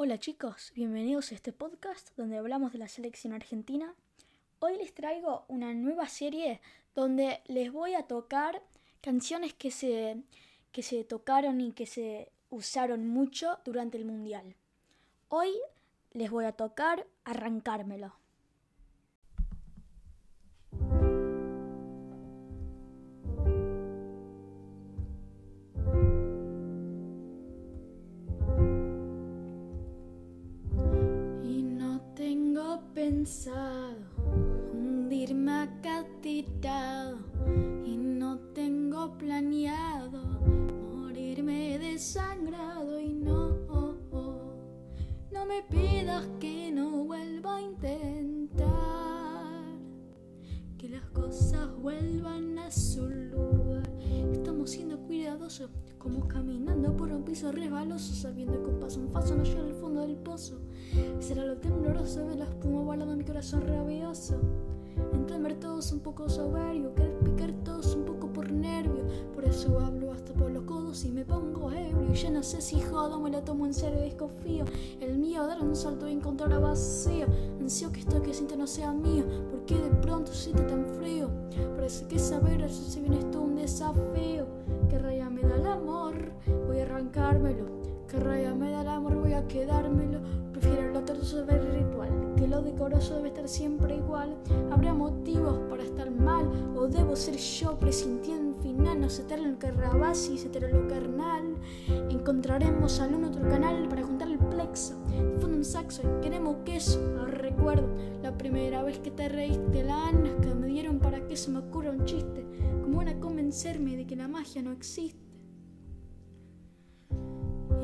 Hola chicos, bienvenidos a este podcast donde hablamos de la selección argentina. Hoy les traigo una nueva serie donde les voy a tocar canciones que se, que se tocaron y que se usaron mucho durante el Mundial. Hoy les voy a tocar Arrancármelo. Pensado hundirme acá tirado y no tengo planeado morirme desangrado y no, no me pidas que no vuelva a intentar que las cosas vuelvan a su lugar. Como caminando por un piso resbaloso, sabiendo que un paso en paso no llega al fondo del pozo. Será lo tembloroso de la espuma volando mi corazón rabioso. Entender todos un poco soberbio, querer picar todos un poco por nervio. Por eso hablo hasta por los codos y me pongo ebrio. Ya no sé si jodo, me lo tomo en serio y desconfío. El mío dar un salto y encontrar a vacío. Ansio que esto que siento no sea mío, porque de pronto siento tan frío. Parece que saber si bien esto un desafío. Que raya me da el amor, voy a arrancármelo. Que raya me da el amor, voy a quedármelo. Prefiero lo torso ver ritual, que lo decoroso debe estar siempre igual. Habrá motivos para estar mal, o debo ser yo presintiendo final. No se te lo carrabasi, se lo carnal. Encontraremos algún otro canal para juntar el plexo. Fondo un saxo y queremos queso. No recuerdo la primera vez que te reíste, las ganas que me dieron para que se me ocurra un chiste. Como van a convencerme de que la magia no existe.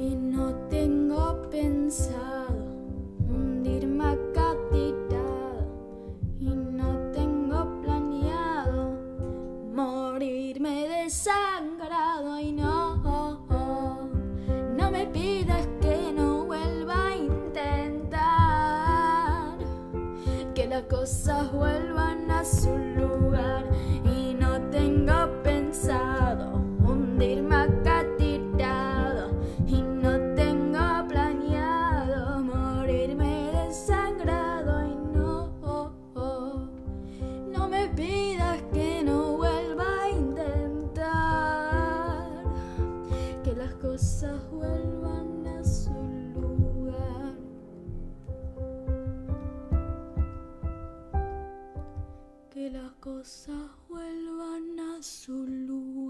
Y no tengo pensado hundirme acá tirado. Y no tengo planeado morirme desangrado. Y no, no me pidas que no vuelva a intentar que las cosas vuelvan a su lugar. Y no tengo cosas vuelvan a su lugar. Que las cosas vuelvan a su lugar.